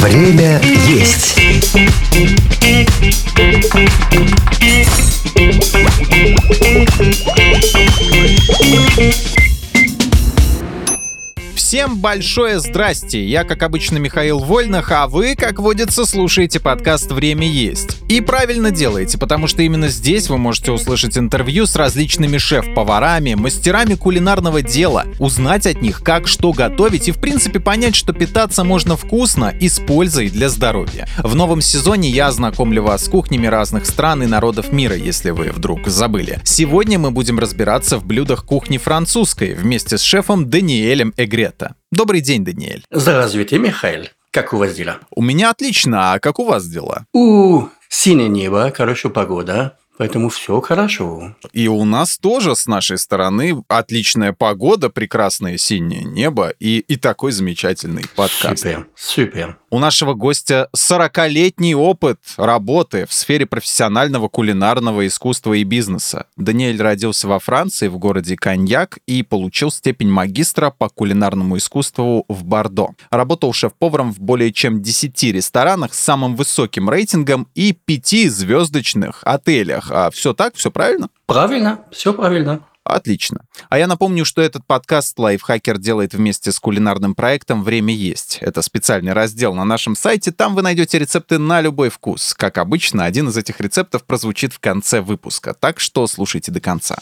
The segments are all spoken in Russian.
Время есть. Всем большое здрасте! Я, как обычно, Михаил Вольных, а вы, как водится, слушаете подкаст «Время есть». И правильно делаете, потому что именно здесь вы можете услышать интервью с различными шеф-поварами, мастерами кулинарного дела, узнать от них, как что готовить и, в принципе, понять, что питаться можно вкусно и с пользой для здоровья. В новом сезоне я ознакомлю вас с кухнями разных стран и народов мира, если вы вдруг забыли. Сегодня мы будем разбираться в блюдах кухни французской вместе с шефом Даниэлем Эгрет. Добрый день, Даниэль. Здравствуйте, Михаил. Как у вас дела? У меня отлично, а как у вас дела? У, синее небо, хорошая погода. Поэтому все хорошо. И у нас тоже с нашей стороны отличная погода, прекрасное синее небо и, и такой замечательный подкаст. Супер, супер. У нашего гостя 40-летний опыт работы в сфере профессионального кулинарного искусства и бизнеса. Даниэль родился во Франции, в городе Коньяк, и получил степень магистра по кулинарному искусству в Бордо. Работал шеф-поваром в более чем 10 ресторанах с самым высоким рейтингом и 5-звездочных отелях а все так, все правильно? Правильно, все правильно. Отлично. А я напомню, что этот подкаст Лайфхакер делает вместе с кулинарным проектом «Время есть». Это специальный раздел на нашем сайте. Там вы найдете рецепты на любой вкус. Как обычно, один из этих рецептов прозвучит в конце выпуска. Так что слушайте до конца.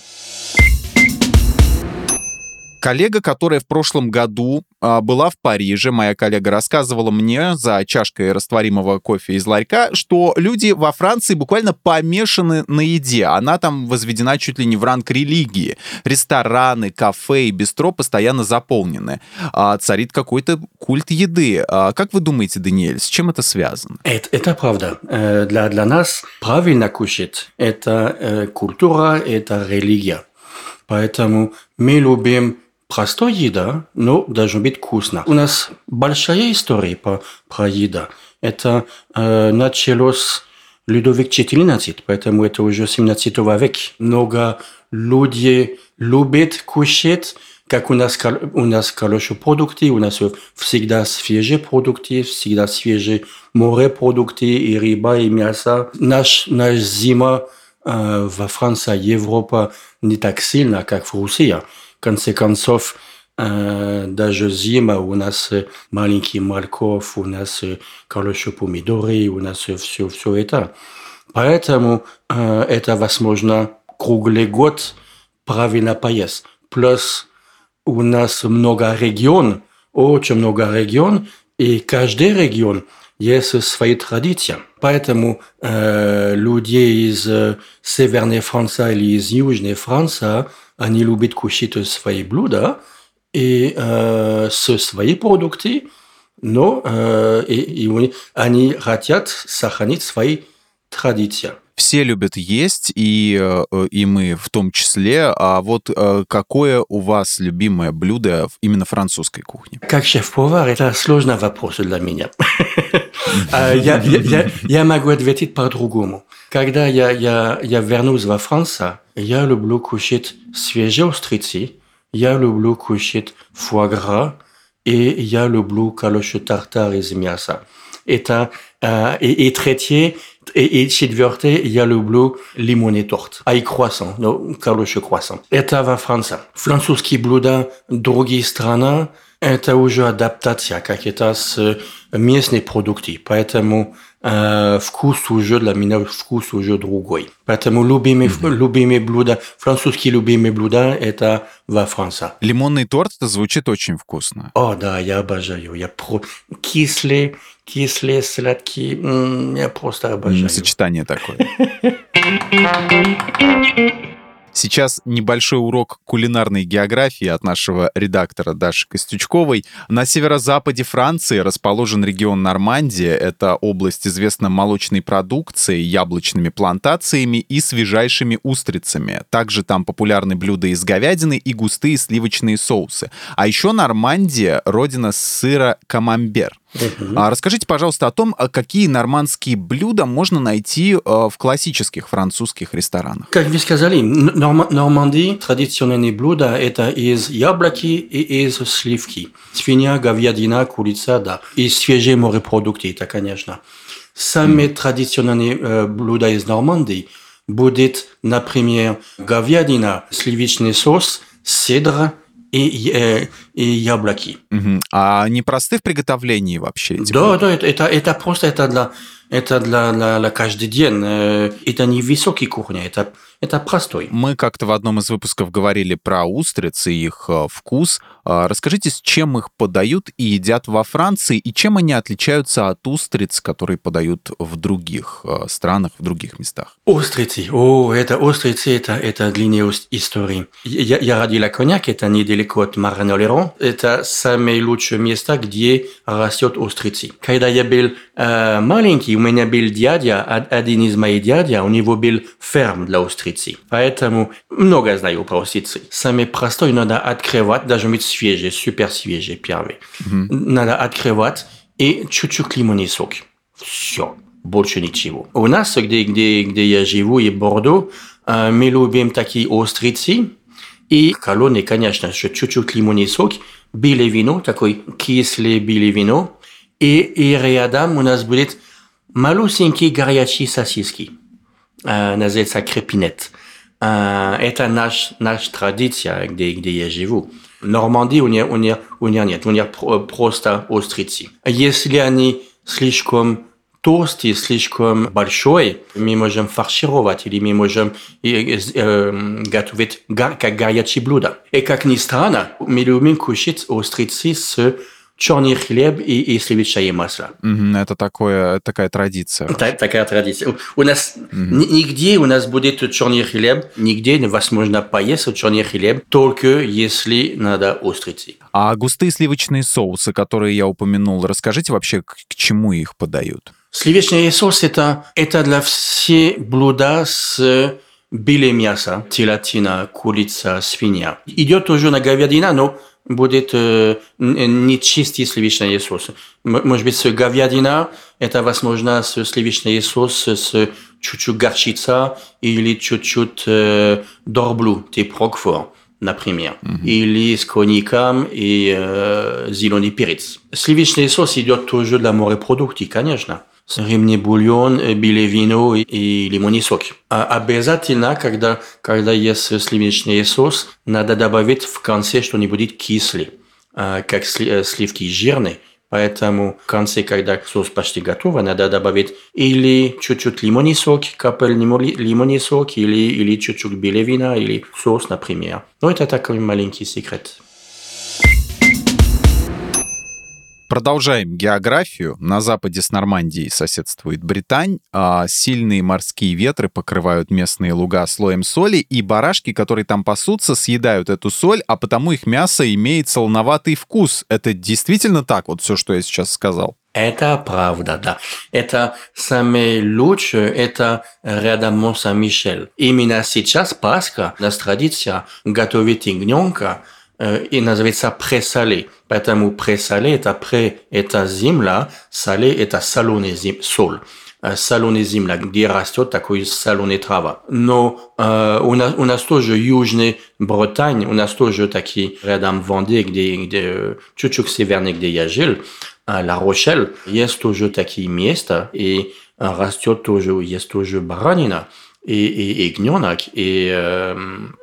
Коллега, которая в прошлом году а, была в Париже, моя коллега рассказывала мне за чашкой растворимого кофе из ларька, что люди во Франции буквально помешаны на еде. Она там возведена чуть ли не в ранг религии. Рестораны, кафе и бистро постоянно заполнены. А, царит какой-то культ еды. А, как вы думаете, Даниэль, с чем это связано? Это, это правда. Э, для, для нас правильно кушать – это э, культура, это религия. Поэтому мы любим простой еда, но должно быть вкусно. У нас большая история по, про еда. Это э, началось Людовик XIV, поэтому это уже 17 век. Много людей любят кушать, как у нас, у нас хорошие продукты, у нас всегда свежие продукты, всегда свежие морепродукты, и рыба, и мясо. Наш, наш зима э, во Франции, Европа не так сильно, как в России конце концов, э, даже зима, у нас маленький морковь, у нас хорошие помидоры, у нас все, все это. Поэтому э, это возможно круглый год правильно поесть. Плюс у нас много регион, очень много регион, и каждый регион есть свои традиции. Поэтому э, люди из Северной Франции или из Южной Франции они любят кушать свои блюда и э, свои продукты, но э, и, и они хотят сохранить свои традиции. Все любят есть, и, э, и мы в том числе. А вот э, какое у вас любимое блюдо именно французской кухни? Как шеф-повар, это сложный вопрос для меня. А, я могу ответить по-другому. Когда я, вернусь во Францию, я люблю кушать свежие устрицы, я люблю кушать фуагра, и я люблю хороший тартар из мяса. Это, э, и, и третье, и, и четвертое, я люблю лимонный торт. А и круассан, ну, хороший круассан. Это во Франции. Французские блюда, другие страны, это уже адаптация какая-то с местной продукты. Поэтому э, вкус уже для меня вкус уже другой. Поэтому любимые, mm-hmm. любимые блюда, французские любимые блюда это во Франции. Лимонный торт это звучит очень вкусно. О, да, я обожаю. Я про кислый, кислый, сладкий. М-м, я просто обожаю. Сочетание такое. Сейчас небольшой урок кулинарной географии от нашего редактора Даши Костючковой. На северо-западе Франции расположен регион Нормандия. Это область известна молочной продукцией, яблочными плантациями и свежайшими устрицами. Также там популярны блюда из говядины и густые сливочные соусы. А еще Нормандия — родина сыра камамбер. А расскажите, пожалуйста, о том, а какие нормандские блюда можно найти э, в классических французских ресторанах. Как вы сказали, Норм- Нормандии традиционные блюда это из яблоки и из сливки. Свинья, говядина, курица, да. И свежие морепродукты, это, конечно. Самые mm. традиционные э, блюда из Нормандии будет, например, говядина, сливочный соус, седр, и, э, и яблоки. Угу. А они просты в приготовлении вообще? Эти да, да, это, это, это просто это для, это для, для, для каждый день. Э, это не высокий кухня, это, это простой. Мы как-то в одном из выпусков говорили про устрицы и их э, вкус. А, расскажите, с чем их подают и едят во Франции, и чем они отличаются от устриц, которые подают в других э, странах, в других местах? Устрицы. О, это устрицы, это, это длинная история. Я, я родила коньяк, это недалеко от Маранолерон. Это самое лучшее место, где растет устрицы. Когда я был э, маленький, у меня был дядя, один из моих дядя, у него был ферм для устрицы. Поэтому много знаю про устрицы. Самое простое надо открывать, даже быть свежий, супер свежий первый. Mm-hmm. Надо открывать и чуть-чуть лимонный сок. Все. Больше ничего. У нас, где, где, где я живу, и Бордо, мы любим такие устрицы. И колонны, конечно, чуть-чуть лимонный сок, белое вино, такой кислое белое вино. И, и рядом у нас будет малюсенькие горячие сосиски. Называется крепинет. Это наш, наш традиция, где, где я живу. Нормандии у них, у них, у них нет, у них просто устрицы. Если они слишком толстый, слишком большой, мы можем фаршировать или мы можем э, э, готовить как горячее блюдо. И как ни странно, мы любим кушать устрицы с черный хлеб и, и сливочное масло. Mm-hmm, это такое, такая традиция. Та, такая традиция. У нас mm-hmm. нигде у нас будет черный хлеб, нигде невозможно поесть черный хлеб, только если надо устрицы. А густые сливочные соусы, которые я упомянул, расскажите вообще, к, к чему их подают? Сливочный соус это, это для всех блюда с белым мясом, телятина, курица, свинья. Идет тоже на говядина, но будет э, не чистый сливочный соус. Может быть, с говядина, это возможно с сливочный соус с чуть-чуть горчица или чуть-чуть э, дорблю, типа Рокфор, например. Mm-hmm. Или с коньяком и э, зеленый перец. Сливочный соус идет тоже для морепродуктов, конечно рыбный бульон, белое вино и лимонный сок. А обязательно, когда, когда есть сливочный соус, надо добавить в конце что-нибудь кислый, как сливки жирные. Поэтому в конце, когда соус почти готов, надо добавить или чуть-чуть лимонный сок, капель лимонный сок, или, или чуть-чуть белое вина, или соус, например. Но это такой маленький секрет. Продолжаем географию. На западе с Нормандией соседствует Британь. А сильные морские ветры покрывают местные луга слоем соли, и барашки, которые там пасутся, съедают эту соль, а потому их мясо имеет солоноватый вкус. Это действительно так, вот все, что я сейчас сказал? Это правда, да. Это самое лучшее, это рядом Мон-Сан-Мишель. Именно сейчас Пасха, у нас традиция готовить ягненка, Э, и называется пресале. Поэтому пресале это пре это земля, сале это соленая зем, соль. Э, соленая земля, где растет такой соленая трава. Но э, у, нас, у нас тоже Южная Британь, у нас тоже такие рядом Венде, где, где чуть-чуть севернее, где я жил, Ла Рошель, есть тоже такие места, и растет тоже, есть тоже баранина и, и, и гненок. И э,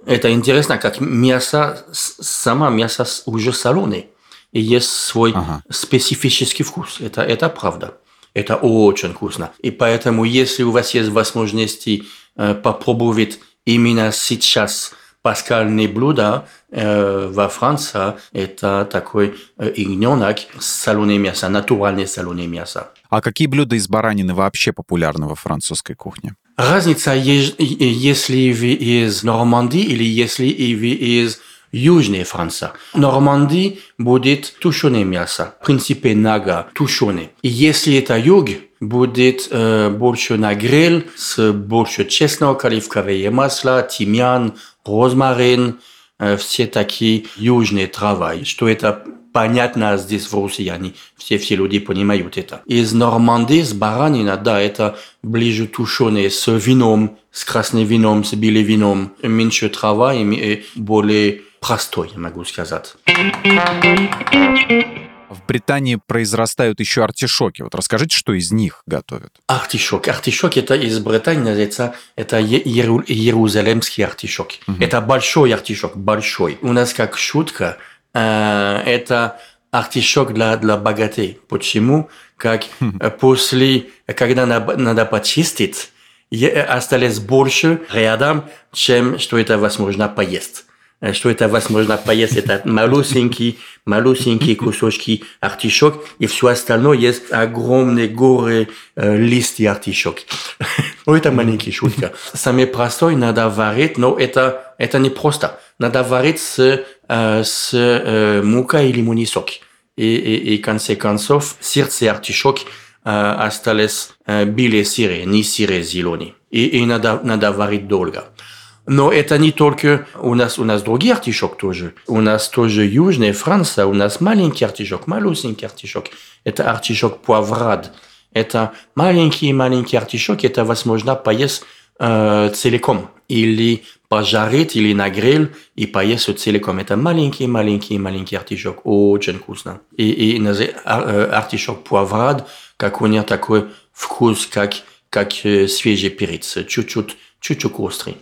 это интересно, как мясо, сама мясо уже соленое. И есть свой ага. специфический вкус. Это, это правда. Это очень вкусно. И поэтому, если у вас есть возможность э, попробовать именно сейчас пасхальные блюда э, во Франции, это такой э, ягненок, соленое мясо, натуральное соленое мясо. А какие блюда из баранины вообще популярны во французской кухне? Разница, если вы из Нормандии или если вы из Южной Франции. Нормандии будет тушеное мясо, в принципе нага, тушеное. И если это юг, будет э, больше на гриль с больше чеснока, оливковое масло, тимьян, розмарин, э, все такие южные травы. Что это понятно здесь в Руси, они все, все люди понимают это. Из Нормандии, с баранина, да, это ближе тушеные с вином, с красным вином, с белым вином, меньше трава и более простой, я могу сказать. В Британии произрастают еще артишоки. Вот расскажите, что из них готовят. Артишок. Артишок это из Британии называется, это иерусалимский артишок. Угу. Это большой артишок, большой. У нас как шутка, это артишок для, для богатей. Почему? Как э, после, когда надо, почистить, осталось больше рядом, чем что это возможно поесть что это возможно поесть, это малюсенькие, малюсенькие кусочки артишок, и все остальное есть огромные горы э, листья артишок. ну, это маленькая шутка. Самый простой надо варить, но это, это не просто. Надо варить с, э, с э, мукой или лимонный сок. И, и, и, в конце концов, сердце артишок э, осталось э, белые сырые, не сырые зеленые. И, и надо, надо варить долго. Но это не только у нас, у нас другие артишок тоже. У нас тоже Южная Франция, у нас маленький артишок, малюсенький артишок. Это артишок пуаврад. Это маленький-маленький артишок, это возможно поесть э, целиком. Или пожарить, или на гриль и поесть целиком. Это маленький-маленький-маленький артишок. Очень вкусно. И, и э, артишок пуаврад, как у него такой вкус, как, как э, свежий перец. Чуть-чуть, чуть-чуть острый.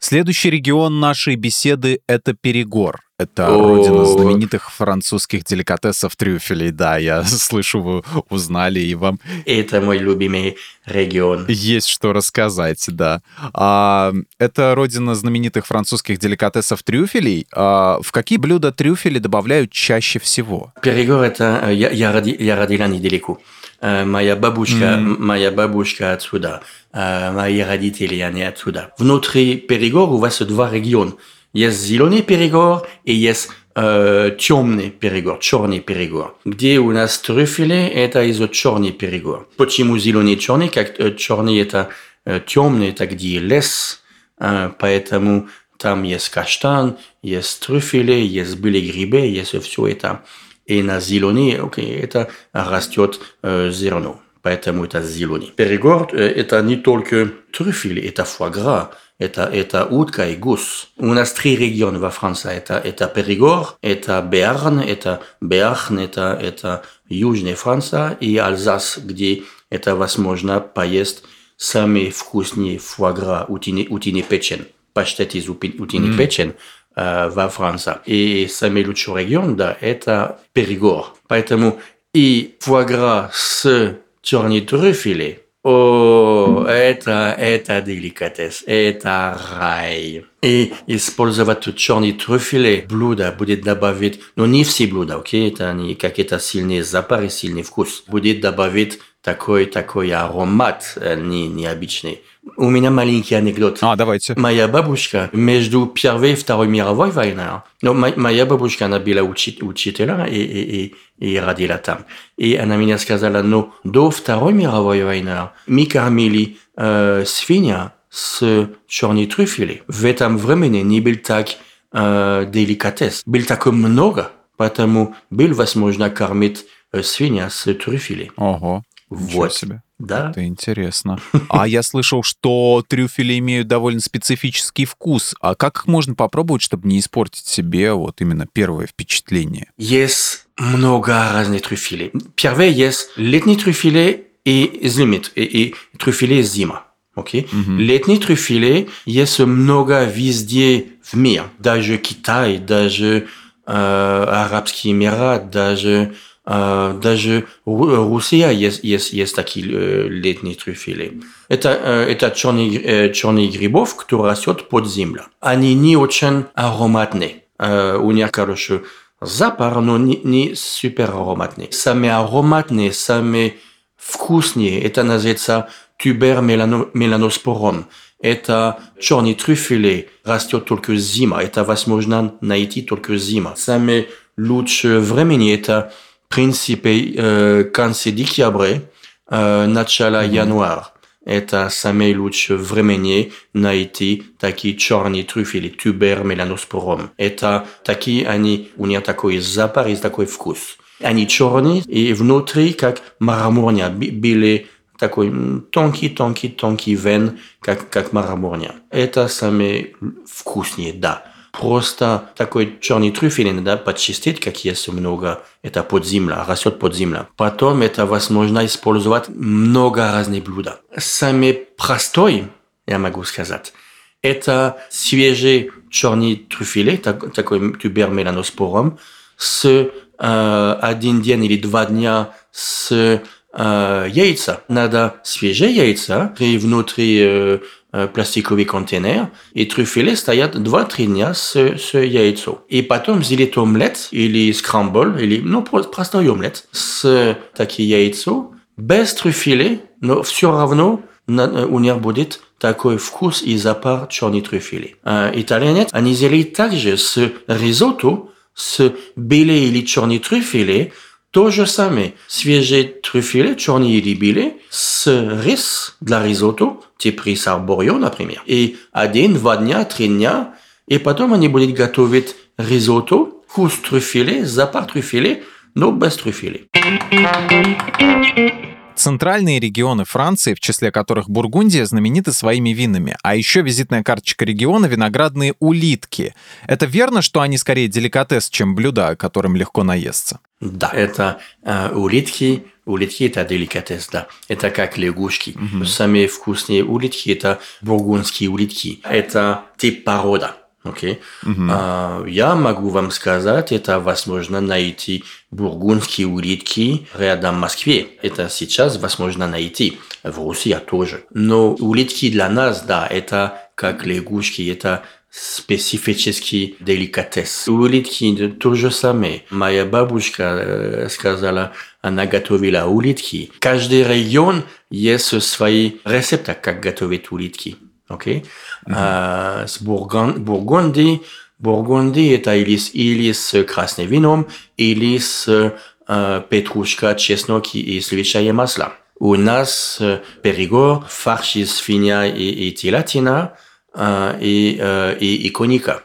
Следующий регион нашей беседы — это Перегор. Это родина знаменитых французских деликатесов трюфелей. Да, я слышу, вы узнали и вам... Это мой любимый регион. Есть что рассказать, да. А, это родина знаменитых французских деликатесов трюфелей. А, в какие блюда трюфели добавляют чаще всего? Перегор — это... Э, я, я, роди, я родила недалеко. Э, моя бабушка, mm. моя бабушка отсюда, э, мои родители, они отсюда. Внутри Перегор у вас два региона. Есть зеленый Перегор и есть э, темный Перегор, черный Перегор. Где у нас трюфели, это из черный Перегор. Почему зеленый черный? Как э, черный это э, темный, это где лес, э, поэтому там есть каштан, есть трюфели, есть белые грибы, есть все это и на зеленый, окей, это растет э, зерно. Поэтому это зеленый. Перегор э, это не только трюфели, это фуагра, это, это утка и гус. У нас три региона во Франции. Это, это Перегор, это Берн, это Берн, это, это Южная Франция и Альзас, где это возможно поесть самые вкусные фуагра, утиный, утиный печень, паштет из утиный mm. печень, э, во Франции. И самый лучший регион, да, это Перегор. Поэтому и фуагра с черной трюфелей, о, это, это деликатес, это рай. И использовать черные трюфели блюда будет добавить, но не все блюда, окей, это не какие-то сильные запары, сильный вкус. Будет добавить такой, такой аромат э, не, необычный. У меня маленький анекдот. А, давайте. Моя бабушка между Первой и Второй мировой войной, но моя бабушка, она была учи, учителя и, и, и, и родила там. И она мне сказала, но до Второй мировой войны мы кормили э, свинья с черной трюфели. В этом времени не был так э, деликатес. Был так много, поэтому был возможно кормить э, свинья с трюфели. Ого. Вот. себе. Да. Это интересно. А я слышал, что трюфели имеют довольно специфический вкус. А как их можно попробовать, чтобы не испортить себе вот именно первое впечатление? Есть много разных трюфелей. Первое есть летние трюфели и зимит, и, и трюфели зима. Okay? Mm-hmm. Летние трюфели есть много везде в мире. Даже Китай, даже э, Арабские Эмираты, даже даже Россия есть, есть, есть такие uh, летние трюфели. Это, uh, это черный, черный грибов, который растет под землей. Они не очень ароматные. У них хороший запах, но не, не супер ароматные. Самые ароматные, самые вкусные, это называется тубер меланоспором. Это черный трюфели растет только зима. Это возможно найти только зима. Самое лучшее времени это принципе, конце декабря, начало января. это самое лучшее времени найти такие черные трюфели, тубер меланоспором. Это такие, они, у них такой запах и такой вкус. Они черные и внутри как мараморня, белые такой тонкий, тонкий, тонкий вен, как, как мараморня. Это самые вкуснее, да. Просто такой черный трюфель надо почистить, как есть много, это под земля, растет под земля. Потом это возможно использовать много разных блюд. Самый простой, я могу сказать, это свежий черный трюфель, так, такой тубер меланоспором, с э, один день или два дня с яйца. Надо свежие яйца, и внутри э, пластиковый контейнер, и трюфели стоят 2-3 дня с, с яйцом. И потом сделать омлет или скрамбл, или, ну, простой омлет с такие яйцо, без трюфелей, но все равно у них будет такой вкус и запах черный трюфели. А, итальянец, они делают также с ризотто, с белые или черные трюфели, то же самое. Свежие трюфели, черные или белые, с рис для ризотто, типа рис арборио, например. И один-два дня, три дня, и потом они будут готовить ризотто, вкус трюфели, запах трюфели, но без трюфели. Центральные регионы Франции, в числе которых Бургундия, знамениты своими винами. А еще визитная карточка региона — виноградные улитки. Это верно, что они скорее деликатес, чем блюда, которым легко наесться? Да, это э, улитки. Улитки – это деликатес, да. Это как лягушки. Угу. Самые вкусные улитки – это бургундские улитки. Это тип порода. Okay. Uh-huh. А, я могу вам сказать, это возможно найти бургундские улитки рядом в Москве. Это сейчас возможно найти. В России тоже. Но улитки для нас, да, это как лягушки, это специфический деликатес. Улитки то же самое. Моя бабушка сказала, она готовила улитки. Каждый регион есть свои рецепты, как готовить улитки. Okay? Mm-hmm. А, с Бургон, Бургундии, Бургундии это или, или с красным вином, или с а, петрушка, чеснок и сливочное масло. У нас перегор, фарш из свинья и, и телятина, а, и, а, и, и коника.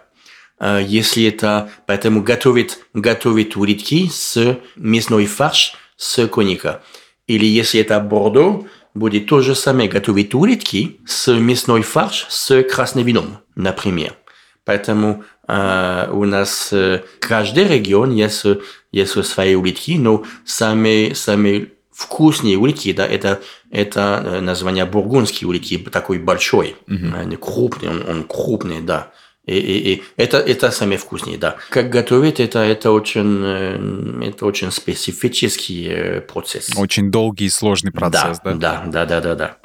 А, если это, поэтому готовить, готовить улитки с мясной фарш с коника. Или если это бордо, будет то же самое готовить улитки с мясной фарш с красным вином, например. Поэтому э, у нас э, каждый регион есть, есть свои улитки, но самые, самые вкусные улитки, да, это, это название бургундские улитки, такой большой, mm-hmm. крупный, он, он крупный, да. И, и, и это, это самое вкуснее, да. Как готовить, это, это, очень, э, это очень специфический э, процесс. Очень долгий и сложный процесс, да? Да, да, да, да, да.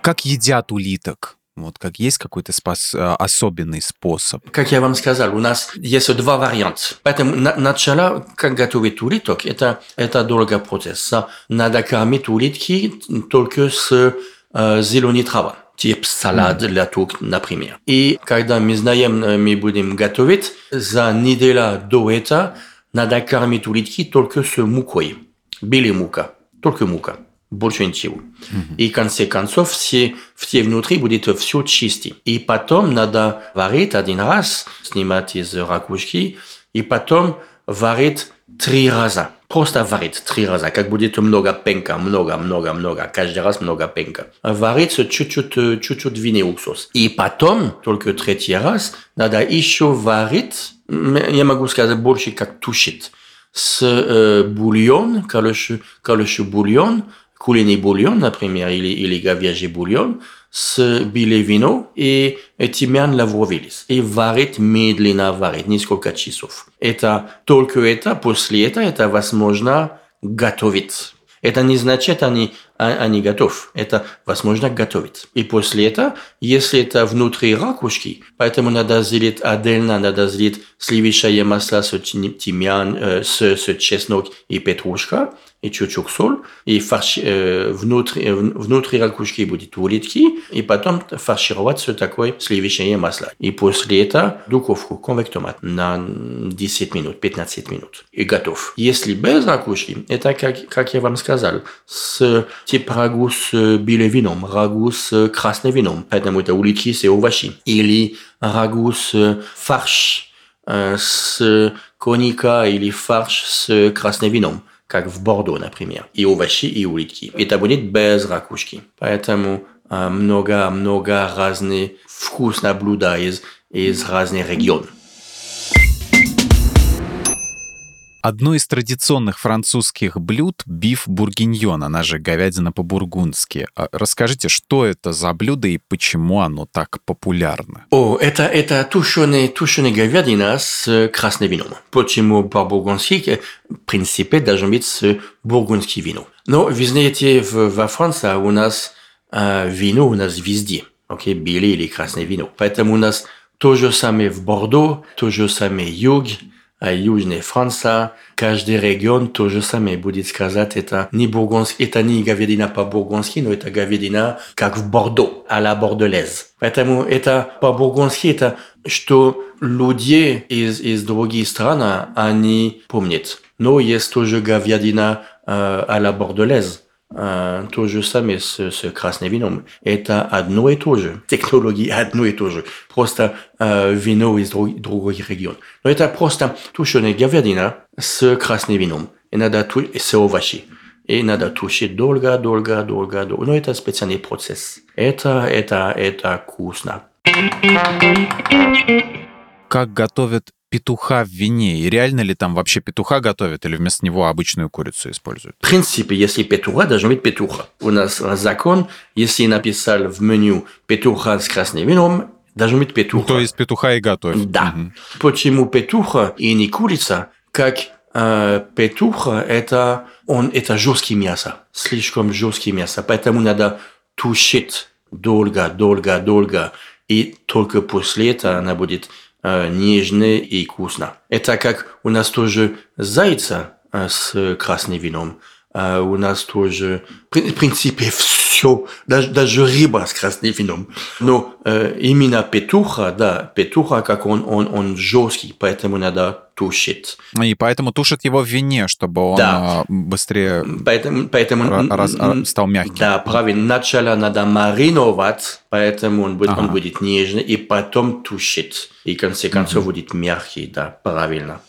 Как едят улиток? Вот как есть какой-то спас, э, особенный способ? Как я вам сказал, у нас есть два варианта. Поэтому на, начало, как готовить улиток, это, это долгий процесс. Надо кормить улитки только с э, зеленой травой тип салат для тук, например. И когда мы знаем, мы будем готовить, за неделю до этого надо кормить улитки только с мукой. Белая мука. Только мука. Больше ничего. Mm-hmm. И в конце концов, все, все внутри будет все чисто. И потом надо варить один раз, снимать из ракушки, и потом варить три раза. Просто варить три раза, как будет много пенка, много, много, много, каждый раз много пенка. Варить чуть-чуть, чуть-чуть винный уксус. И потом, только третий раз, надо еще варить, я могу сказать больше, как тушить, с э, бульон, калыш, калыш бульон, куриный бульон, например, или, или говяжий бульон, с белое вино и тимьян лавровилис. И варить медленно, варить несколько часов. Это только это, после этого это возможно готовить. Это не значит, они, они готов. Это возможно готовить. И после этого, если это внутри ракушки, поэтому надо сделать отдельно, надо сделать сливочное масло с тимьян, с, с чеснок и петрушка, и чуть-чуть соль, и фарш, э, внутри, э, внутри ракушки будет улитки, и потом фаршировать все такое сливочное масло. И после этого духовку конвектомат на 10 минут, 15 минут. И готов. Если без ракушки, это, как, как я вам сказал, с типа рагу с белым вином, рагу с красным вином, поэтому это улитки с овощи. Или рагу с фарш с коника или фарш с красным вином как в Бордо, например, и овощи, и улитки. Это будет без ракушки. Поэтому много-много разных вкусных блюда из, из разных регионов. Одно из традиционных французских блюд — биф бургиньон, она же говядина по-бургундски. А расскажите, что это за блюдо и почему оно так популярно? О, это, это тушеная, тушеная говядина с красным вином. Почему по-бургундски? В принципе, должен быть с бургундским вином. Но вы знаете, в, во Франции у нас э, вино у нас везде. Окей, okay? белое или красное вино. Поэтому у нас то же самое в Бордо, то же самое юг, Южная Франция, каждый регион то же самое будет сказать, это не бургундский, это не говядина по-бургундски, но это говядина как в Бордо, а la бордолез. Поэтому это по-бургундски, это что люди из, из других стран, они помнят. Но есть тоже говядина э, а la бордолез то же самое с, с красным вином. Это одно и то же. Технологии одно и то же. Просто э, вино из друг, другой регион. Но это просто тушеная говядина с красным вином. И надо ту, с овощи. И надо тушить долго, долго, долго, долго. Но это специальный процесс. Это, это, это вкусно. Как готовят петуха в вине? И реально ли там вообще петуха готовят или вместо него обычную курицу используют? В принципе, если петуха, должен быть петуха. У нас закон, если написал в меню петуха с красным вином, должен быть петуха. Ну, то есть петуха и готовят. Да. Угу. Почему петуха и не курица? Как э, петуха, это, он, это жесткий мясо, слишком жесткий мясо, поэтому надо тушить долго, долго, долго, и только после этого она будет нежно и вкусно. Это как у нас тоже зайца э, с красным вином. Э, у нас тоже, в принципе, все, даже, даже рыба с красным вином. Но э, именно петуха, да, петуха, как он, он, он жесткий, поэтому надо тушить. И поэтому тушат его в вине, чтобы он да. А, быстрее поэтому, поэтому, раз, стал мягким. Да, правильно. Сначала надо мариновать, поэтому он будет, ага. он будет нежный, и потом тушить. И в конце концов угу. будет мягкий, да, правильно.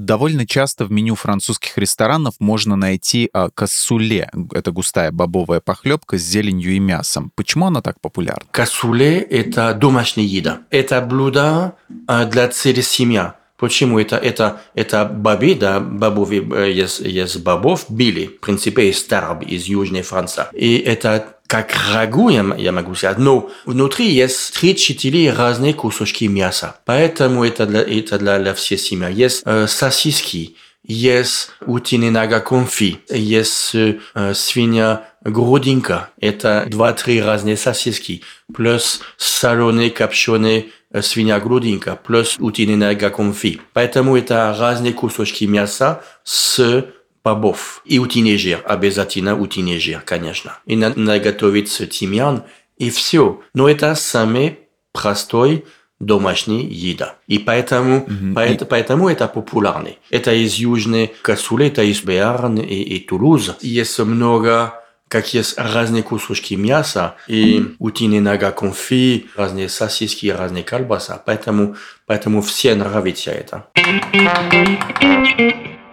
Довольно часто в меню французских ресторанов можно найти а, кассуле. Это густая бобовая похлебка с зеленью и мясом. Почему она так популярна? Кассуле – это домашняя еда. Это блюдо а, для целой семьи. Почему это, это, это бобы, да, бобов, э, есть, есть бобов, били, в принципе, из Тарб, из Южной Франции. И это как рагу, я, я могу сказать, но внутри есть 3-4 разные кусочки мяса. Поэтому это для, это для, для всей семьи. Есть э, сосиски, есть утиные нога конфи, есть э, свинья грудинка. Это 2-3 разные сосиски, плюс соленые, копченые свинья грудинка плюс утиная конфи. Поэтому это разные кусочки мяса с бобов. И утиный жир, обязательно утиный жир, конечно. И надо готовить тимьян, и все. Но это самый простой домашний еда. И поэтому, mm-hmm. поэтому, поэтому это популярный. Это из Южной Касулы, это из Béarn и, и Тулуз. Есть много как есть разные кусочки мяса и утиные нога конфи, разные сосиски, разные колбаса. Поэтому, поэтому все нравится это.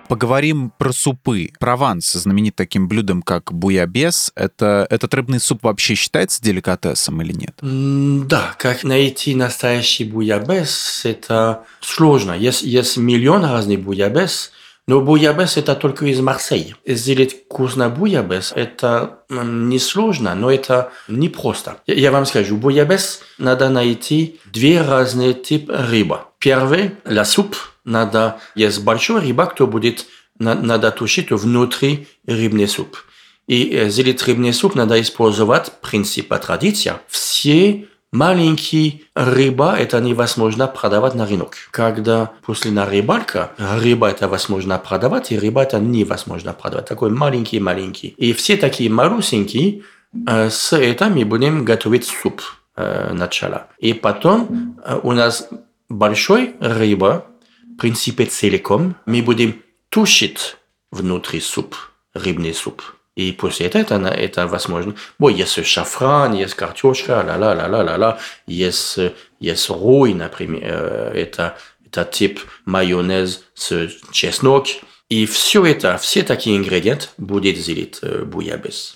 Поговорим про супы. Прованс знаменит таким блюдом, как буябес. Это, этот рыбный суп вообще считается деликатесом или нет? Да, как найти настоящий буябес, это сложно. Есть, есть миллион разных буябес, но буябес это только из Марселя. Сделать вкусно буябес это несложно, но это не просто. Я вам скажу, буябес надо найти две разные типы рыбы. Первый, la суп, надо, есть большой рыба, кто будет, надо тушить внутри рыбный суп. И сделать рыбный суп надо использовать принцип традиция. Все Маленький рыба – это невозможно продавать на рынок. Когда после на рыбалка, рыба – это возможно продавать, и рыба – это невозможно продавать. Такой маленький-маленький. И все такие малюсенькие, э, с этим мы будем готовить суп э, начала. И потом э, у нас большой рыба, в принципе целиком, мы будем тушить внутри суп, рыбный суп. И после этого это, это возможно. Bon, есть шафран, есть картошка, ла-ла-ла-ла-ла-ла, есть, есть рой, например, это, это тип майонез с чеснок. И все это, все такие ингредиенты будет залит буябес.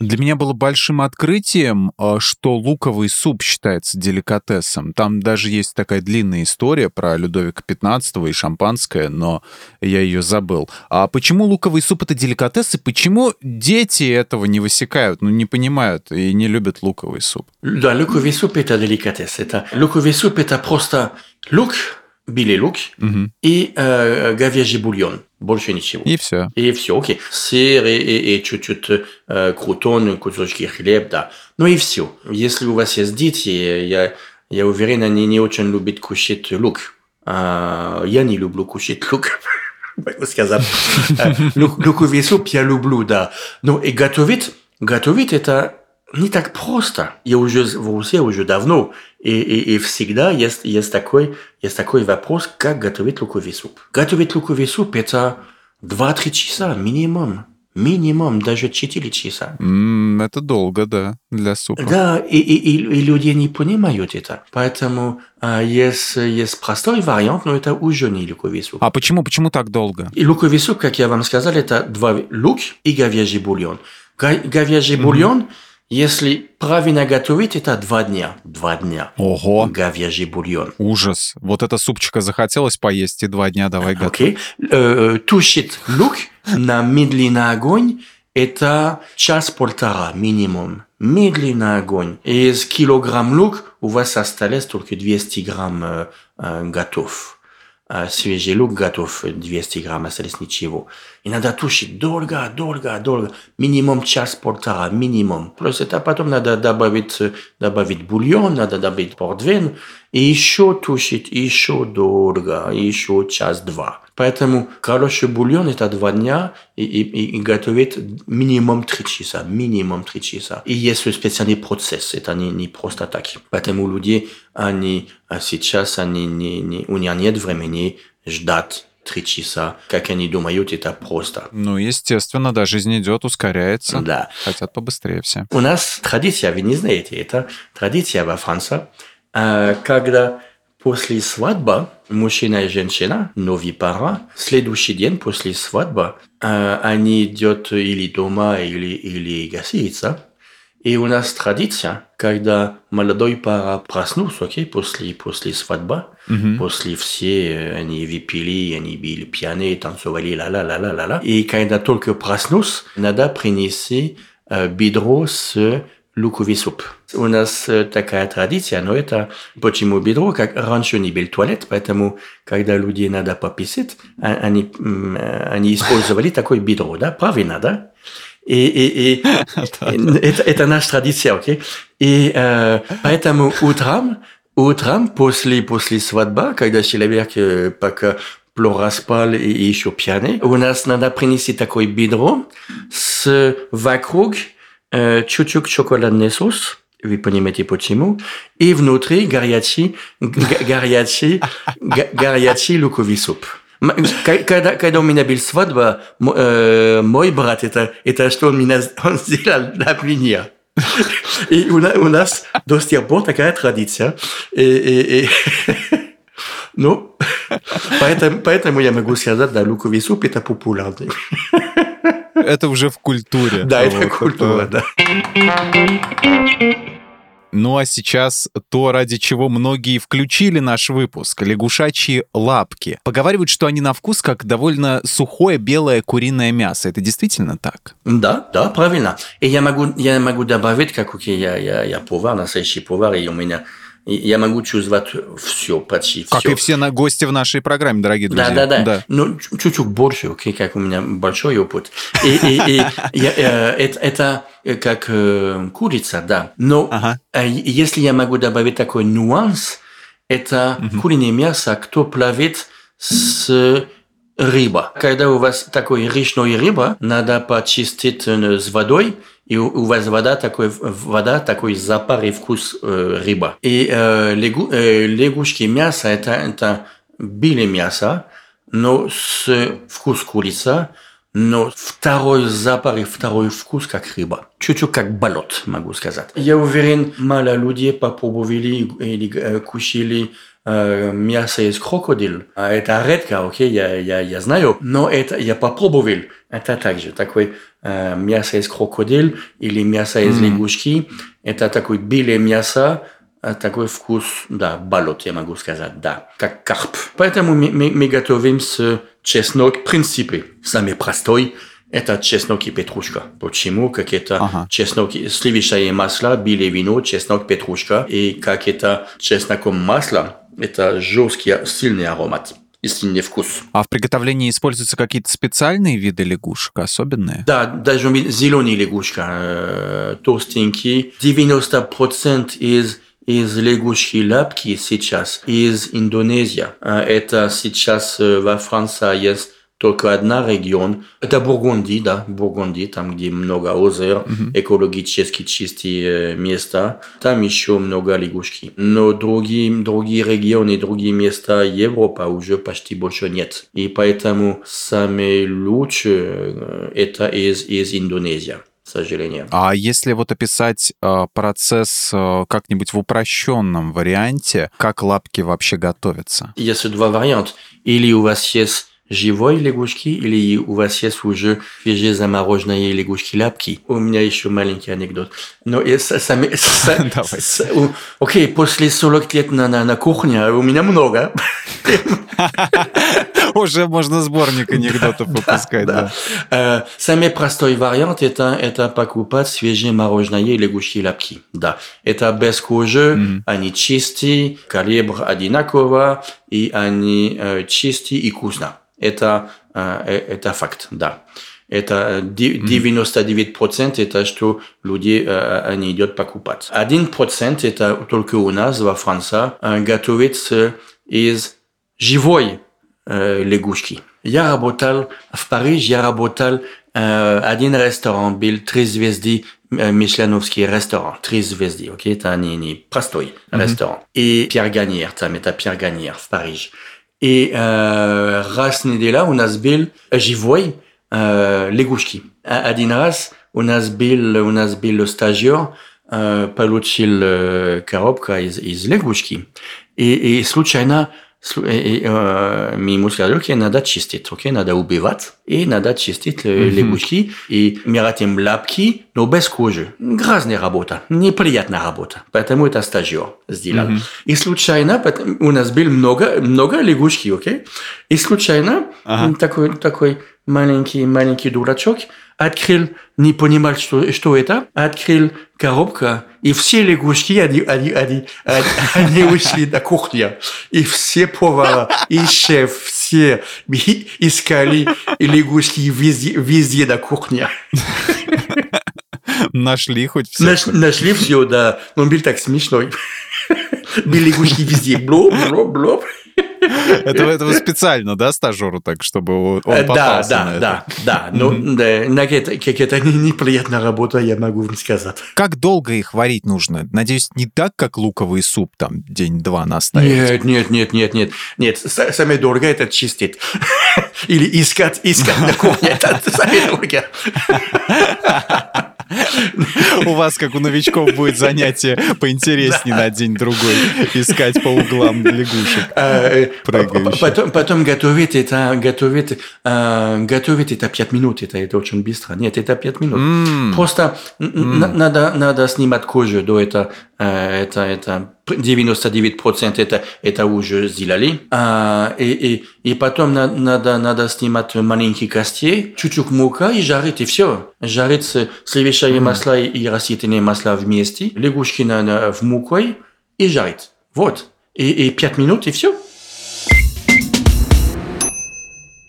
Для меня было большим открытием, а, что луковый суп считается деликатесом. Там даже есть такая длинная история про Людовика XV и шампанское, но я ее забыл. А почему луковый суп — это деликатес, и почему дети этого не высекают, ну, не понимают и не любят луковый суп? Да, луковый суп — это деликатес. Это... Луковый суп — это просто лук, белый лук угу. и э, говяжий бульон. Больше ничего. И все. И все, окей. Сыр и, и, и чуть-чуть э, крутон, кусочки хлеб, да. Ну и все. Если у вас есть дети, я, я уверен, они не очень любят кушать лук. А, я не люблю кушать лук. Могу сказать. Луковый суп я люблю, да. Но и готовить, готовить это не так просто. Я уже в Руси уже давно, и, и, и всегда есть, есть, такой, есть такой вопрос, как готовить луковый суп. Готовить луковый суп – это 2-3 часа минимум. Минимум, даже 4 часа. Mm, это долго, да, для супа. Да, и, и, и, и люди не понимают это. Поэтому а, есть, есть простой вариант, но это уже не луковый суп. А почему, почему так долго? И луковый суп, как я вам сказал, это два лук и говяжий бульон. Говяжий mm-hmm. бульон – если правильно готовить, это два дня. Два дня. Ого. Говяжий бульон. Ужас. Вот это супчика захотелось поесть, и два дня давай готовить. Окей. Okay. Э, тушить лук на медленный огонь – это час-полтора минимум. Медленный огонь. Из килограмм лук у вас осталось только 200 грамм э, э, готов. Свежий лук готов 200 грамм, осталось ничего. И надо тушить долго, долго, долго. Минимум час-полтора, минимум. Плюс это потом надо добавить, добавить бульон, надо добавить портвейн. И еще тушить, еще долго, еще час-два. Поэтому хороший бульон – это два дня, и, и, и готовить минимум три часа, минимум три часа. И есть специальный процесс, это не, не просто так. Поэтому люди, они сейчас, они не, не, у них нет времени ждать три часа. Как они думают, это просто. Ну, естественно, да, жизнь идет, ускоряется. Да. Хотят побыстрее все. У нас традиция, вы не знаете, это традиция во Франции, а, когда после свадьбы мужчина и женщина, новые пара, следующий день после свадьбы, а, они идут или дома, или, или гостиница, и у нас традиция, когда молодой пара проснулся, окей, после, после свадьбы, mm-hmm. после все, они выпили, они били пьяные, танцевали, ла-ла-ла-ла-ла. И когда только проснулся, надо принести э, бедро с луковый суп. У нас э, такая традиция, но это почему бедро, как раньше не был туалет, поэтому когда люди надо пописать, а, они, э, они использовали такой бедро, да, правильно, да? И, и, и это, это наша традиция, окей? И э, поэтому утром, утром после, после свадьбы, когда человек э, пока плохо спал и еще пьяный, у нас надо принести такой бедро с вокруг э, чуть-чуть шоколадный соус, вы понимаете почему, и внутри горячий, горячий, горячий луковый суп. Когда, когда у меня был свадьба, э, мой брат, это, это что он, меня, он сделал для меня. И у, у нас до сих пор такая традиция. И, и, и ну, поэтому, поэтому я могу сказать, да, луковый суп это популярный. Это уже в культуре. Да, это культура, да. Ну а сейчас то, ради чего многие включили наш выпуск — лягушачьи лапки. Поговаривают, что они на вкус как довольно сухое белое куриное мясо. Это действительно так? Да, да, правильно. И я могу, я могу добавить, как я, я, я повар, настоящий повар, и у меня я могу чувствовать все, почти все. Как и все на гости в нашей программе, дорогие друзья. Да, да, да. Ну, чуть-чуть больше, окей, как у меня большой опыт. И, и, и я, э, это, это как э, курица, да. Но ага. э, если я могу добавить такой нюанс, это угу. куриное мясо, кто плавит с рыба. Когда у вас такой речной рыба, надо почистить с водой, и у вас вода такой, вода такой запар и вкус э, рыба. И э, лягу, э, лягушки мясо это, это белое мясо, но с вкус курица, но второй запах и второй вкус как рыба. Чуть-чуть как болот, могу сказать. Я уверен, мало людей попробовали или кушали э, мясо из крокодил. Это редко, окей, я, я, я знаю, но это я попробовал. Это также такой э, мясо из крокодил или мясо из mm. лягушки. Это такой белое мясо, такой вкус, да, болот, я могу сказать, да, как карп. Поэтому мы, мы, мы готовим с чеснок, в принципе, самый простой, это чеснок и петрушка. Почему? Как это ага. чеснок, сливочное масло, белое вино, чеснок, петрушка. И как это чесноком масло, это жесткий, сильный аромат и сильный вкус. А в приготовлении используются какие-то специальные виды лягушек, особенные? Да, даже зеленый лягушка, э, толстенький. 90% из из лягушки лапки сейчас из Индонезии. Это сейчас во Франции есть только одна регион. Это Бургундия, да, Бургундия, там, где много озер, mm-hmm. экологически чистые места. Там еще много лягушки. Но другие, другие регионы, другие места Европы уже почти больше нет. И поэтому самые лучшие это из, из Индонезии к сожалению. А если вот описать э, процесс э, как-нибудь в упрощенном варианте, как лапки вообще готовятся? Есть два варианта. Или у вас есть живой лягушки или у вас есть уже свежие замороженные лягушки лапки. У меня еще маленький анекдот. Но я сами... Окей, после 40 лет на, на, на кухне у меня много. Уже можно сборник анекдотов выпускать, да. Э, самый простой вариант это, это покупать свежие мороженые лягушки лапки. Да. Это без кожи, они чистые, калибр одинаково, и они э, чистые и вкусно. Это, э, это факт, да. Это 99% это что люди они идут покупать. 1% это только у нас во Франции готовится из живой э, лягушки. Я работал в Париже, я работал э, один ресторан был три звезды э, Мишленовский ресторан, три звезды, окей, это не, не простой mm-hmm. ресторан. И Пьер Ганьер, там это Пьер Ганьер в Париже. И э, раз в неделю у нас был живой э, лягушки. Один раз у нас был, у нас был стажер, э, получил э, коробка из, из лягушки. И, и случайно мы ему сказали, окей, надо чистить, окей, надо убивать, и надо чистить mm-hmm. лягушки, и мы хотим лапки, но без кожи. Грязная работа, неприятная работа, поэтому это стажер сделал. Mm-hmm. И случайно, у нас было много, много лягушки, окей, и случайно ага. такой, такой маленький, маленький дурачок открыл, не понимал, что, что это, открыл коробка, и все лягушки, они, они, они, они, они ушли на кухню. И все повара, и шеф, все искали лягушки везде, везде на кухне. Нашли хоть все. Наш, нашли все, да. Но он был так смешной. Были лягушки везде. Блоп, блоп, блоп. Это, это специально, да, стажеру так, чтобы он э, попался да, да, да, да, ну, да, как это неприятная работа, я могу вам сказать. Как долго их варить нужно? Надеюсь, не так, как луковый суп, там, день-два наставить? Нет, нет, нет, нет, нет, нет, самое дорогое это чистить. Или искать, искать на кухне, это самое дорогое. У вас, как у новичков, будет занятие поинтереснее на день-другой. Искать по углам лягушек а, э, прыгающих. Потом, готовить это, готовить, а, готовить это 5 минут. Это, это очень быстро. Нет, это 5 минут. Просто надо, надо снимать кожу до этого. Э, это, это 99% это, это уже сделали. А, и, и, и потом на, надо, надо снимать маленькие кости, чуть-чуть мука и жарить, и все. Жарить сливочное mm. масло и растительное масло вместе, лягушки на, на, в мукой и жарить. Вот. И, и 5 минут, и все.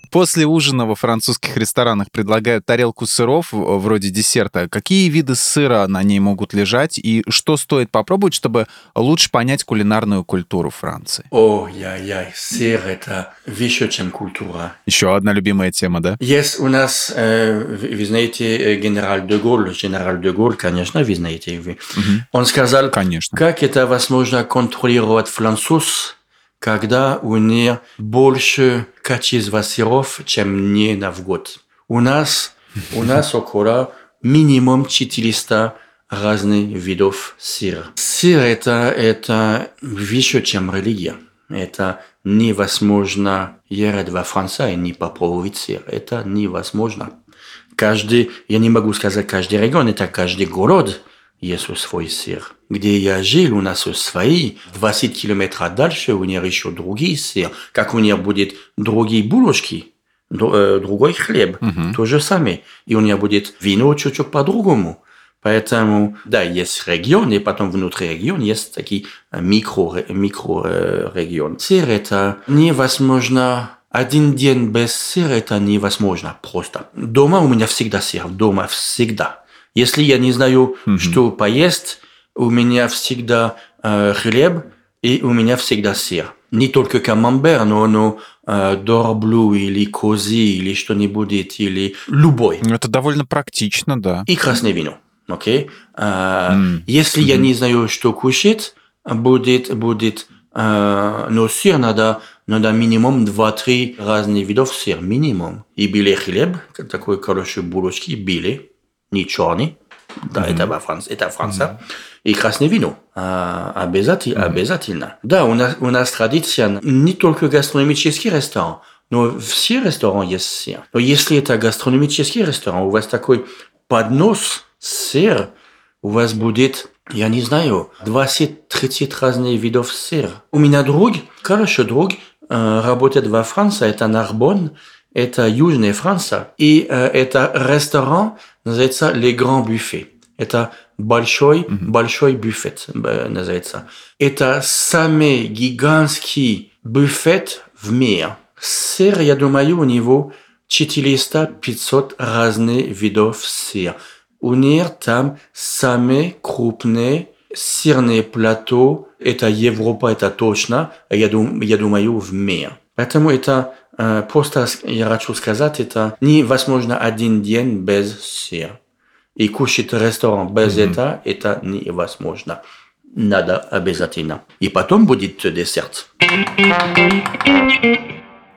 После ужина во французских ресторанах предлагают тарелку сыров вроде десерта. Какие виды сыра на ней могут лежать и что стоит попробовать, чтобы лучше понять кулинарную культуру Франции? Ой-яй-яй, сыр — это выше, чем культура. Еще одна любимая тема, да? Есть у нас, э, вы знаете, э, генерал де Голль, генерал де Голль, конечно, вы знаете. Вы. Угу. Он сказал, конечно. как это возможно контролировать француз, когда у них больше количество сыров, чем не на в год. У нас, у нас около минимум 400 разных видов сыра. Сыр это, это выше, чем религия. Это невозможно ехать во Францию и не попробовать сыр. Это невозможно. Каждый, я не могу сказать каждый регион, это каждый город есть свой сыр. Где я жил, у нас свои. 20 километров дальше у них еще другие сыр. Как у них будет другие булочки, другой хлеб, угу. то же самое. И у них будет вино чуть-чуть по-другому. Поэтому, да, есть регион, и потом внутри региона есть такие микро, микро регион. Сыр это невозможно один день без сыра это невозможно просто. Дома у меня всегда сыр, дома всегда. Если я не знаю, mm-hmm. что поесть, у меня всегда э, хлеб и у меня всегда сыр. Не только камамбер, но, но э, дорблю или кози или что-нибудь, или любой. Это довольно практично, да. И красное вино. Okay? Э, mm. Если mm-hmm. я не знаю, что кушать, будет, будет э, но сыр надо, надо минимум 2-3 разных видов сыр, минимум. И белый хлеб, такой хороший булочки, белый, не черный. Да, mm-hmm. это во Франции, это Франция. Mm-hmm. И красное вино. А, обязательно, mm-hmm. обязательно. Да, у нас, у нас традиция не только гастрономический ресторан, но все рестораны есть сыр. Но если это гастрономический ресторан, у вас такой поднос сыр, у вас будет, я не знаю, 20-30 разных видов сыр. У меня друг, хороший друг, работает во Франции, это Нарбон, это Южная Франция, и э, это ресторан, называется Le Grand Buffet. Это большой, mm-hmm. большой буфет э, называется. Это самый гигантский буфет в мире. Сыр, я думаю, у него 400-500 разных видов сыр. У них там самые крупные сырные плато. Это Европа, это точно. Я, дум, я думаю, в мире. Поэтому это просто я хочу сказать, это невозможно один день без сыра. И кушать ресторан без mm-hmm. этого, это невозможно. Надо обязательно. И потом будет десерт.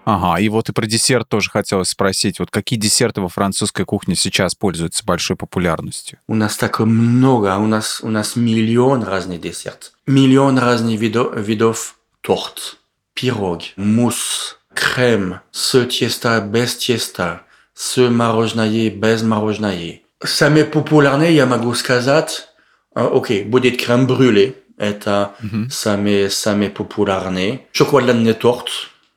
Ага, и вот и про десерт тоже хотелось спросить. Вот какие десерты во французской кухне сейчас пользуются большой популярностью? У нас так много, у нас, у нас миллион разных десертов. Миллион разных видов, видов торт, пирог, мусс, крем с теста, без теста, с мороженое, без мороженое. Самые популярные, я могу сказать, окей, будет крем брюле, это mm-hmm. самые, самые популярные. Шоколадный торт,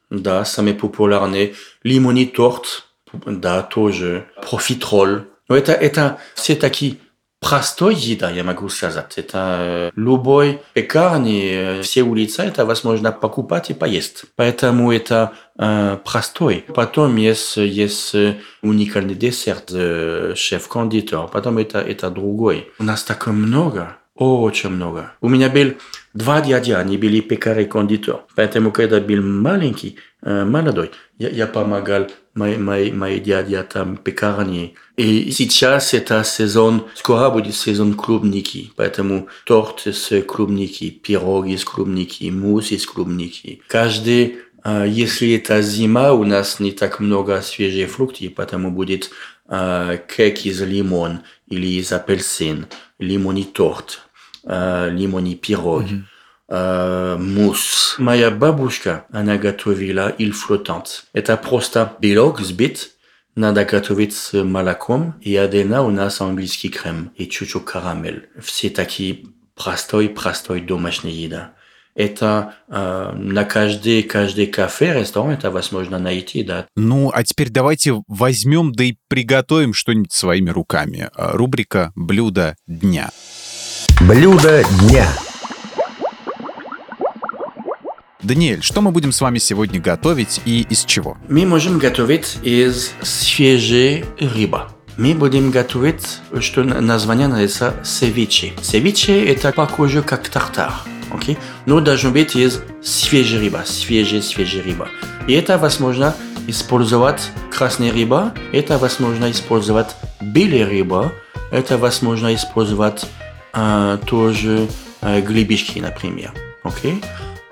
да, самые популярные. Лимонный торт, да, тоже. Профитрол. Но это, это все такие простой еда, я могу сказать. Это любой пекарни, все улицы, это возможно покупать и поесть. Поэтому это э, простой. Потом есть, есть уникальный десерт, э, шеф-кондитер. Потом это, это другой. У нас так много, очень много. У меня был два дядя, они были пекари кондитер. Поэтому, когда был маленький, э, молодой, я, я помогал мои, мои, мои дядя там пекарни. И сейчас это сезон, скоро будет сезон клубники, поэтому торт с клубники, пирог из клубники, мусс из клубники. Каждый если это зима, у нас не так много свежих фруктов, поэтому будет э, кек из лимон или из апельсин, лимонный торт, э, лимонный пирог. Mm-hmm э, мусс. Моя бабушка, она готовила иль флотант. Это просто белок сбит, надо готовить с молоком, и отдельно у нас английский крем и чуть-чуть карамель. Все такие простой-простой домашняя еда. Это э, на каждый, каждый кафе, ресторан это возможно найти, да. Ну, а теперь давайте возьмем, да и приготовим что-нибудь своими руками. Рубрика «Блюдо дня». Блюдо дня. Даниэль, что мы будем с вами сегодня готовить и из чего? Мы можем готовить из свежей рыбы. Мы будем готовить, что название называется севиче. Севиче это похоже как тартар. Okay? Но должно быть из свежей рыбы, свежей, свежей рыбы. И это возможно использовать красная рыба, это возможно использовать белая рыба, это возможно использовать э, тоже э, гребешки, например. Okay?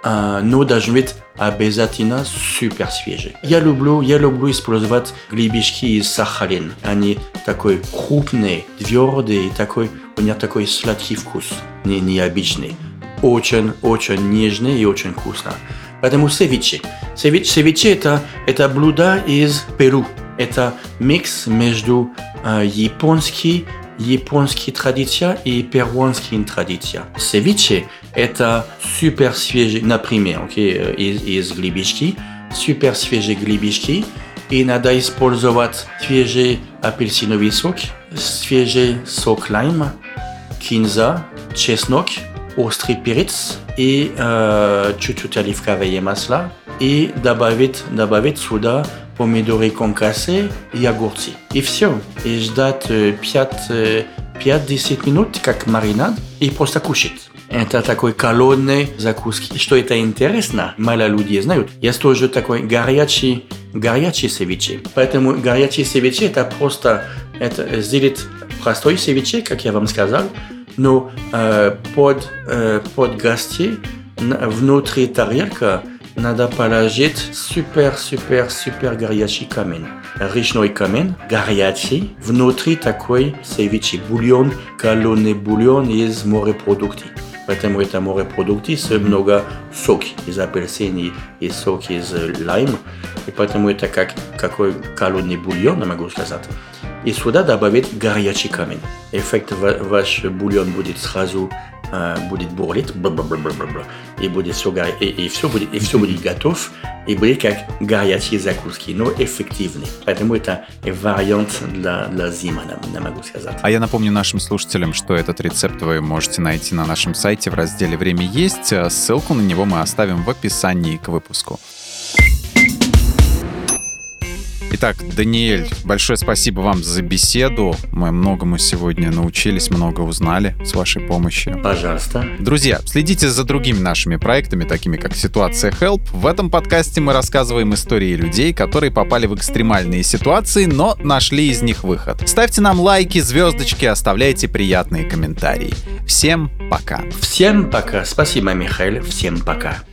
Но должен быть обязательно супер свежий. Я люблю, я люблю использовать гребешки из Сахалин. Они такой крупные, твердые, такой, у них такой сладкий вкус, не, необычный. Очень-очень нежный и очень вкусно. Поэтому севиче. Севиче, севиче это, это блюдо из Перу. Это микс между э, японский японские традиции и перуанские традиции. Севиче – это супер свежий, например, okay, из, из грибочки, супер свежие грибочки, и надо использовать свежий апельсиновый сок, свежий сок лайма, кинза, чеснок, острый перец и э, чуть-чуть оливковое масло, и добавить, добавить сюда помидоры конкассе и огурцы. И все. И ждать 5-10 минут, как маринад, и просто кушать. Это такой холодный закуски. Что это интересно, мало людей знают. Есть тоже такой горячий, горячий севиче. Поэтому горячий севиче это просто это сделать простой севиче, как я вам сказал, но э, под, э, под гостей внутри тарелка надо положить супер, супер, супер горячий камень. Речной камень, горячий, внутри такой севичи, бульон, холодный бульон из морепродуктов. Поэтому это морепродукты с много сок из апельсин и сок из лайм. И поэтому это как какой холодный бульон, я могу сказать. И сюда добавить горячий камень. Эффект ваш бульон будет сразу будет бурлить, и будет все, и, и все будет, и все будет готов, и будет как горячие закуски, но эффективный. Поэтому это вариант для, для зимы, я могу сказать. А я напомню нашим слушателям, что этот рецепт вы можете найти на нашем сайте в разделе «Время есть». Ссылку на него мы оставим в описании к выпуску. Итак, Даниэль, большое спасибо вам за беседу. Мы многому сегодня научились, много узнали с вашей помощью. Пожалуйста. Друзья, следите за другими нашими проектами, такими как «Ситуация Help». В этом подкасте мы рассказываем истории людей, которые попали в экстремальные ситуации, но нашли из них выход. Ставьте нам лайки, звездочки, оставляйте приятные комментарии. Всем пока. Всем пока. Спасибо, Михаил. Всем пока.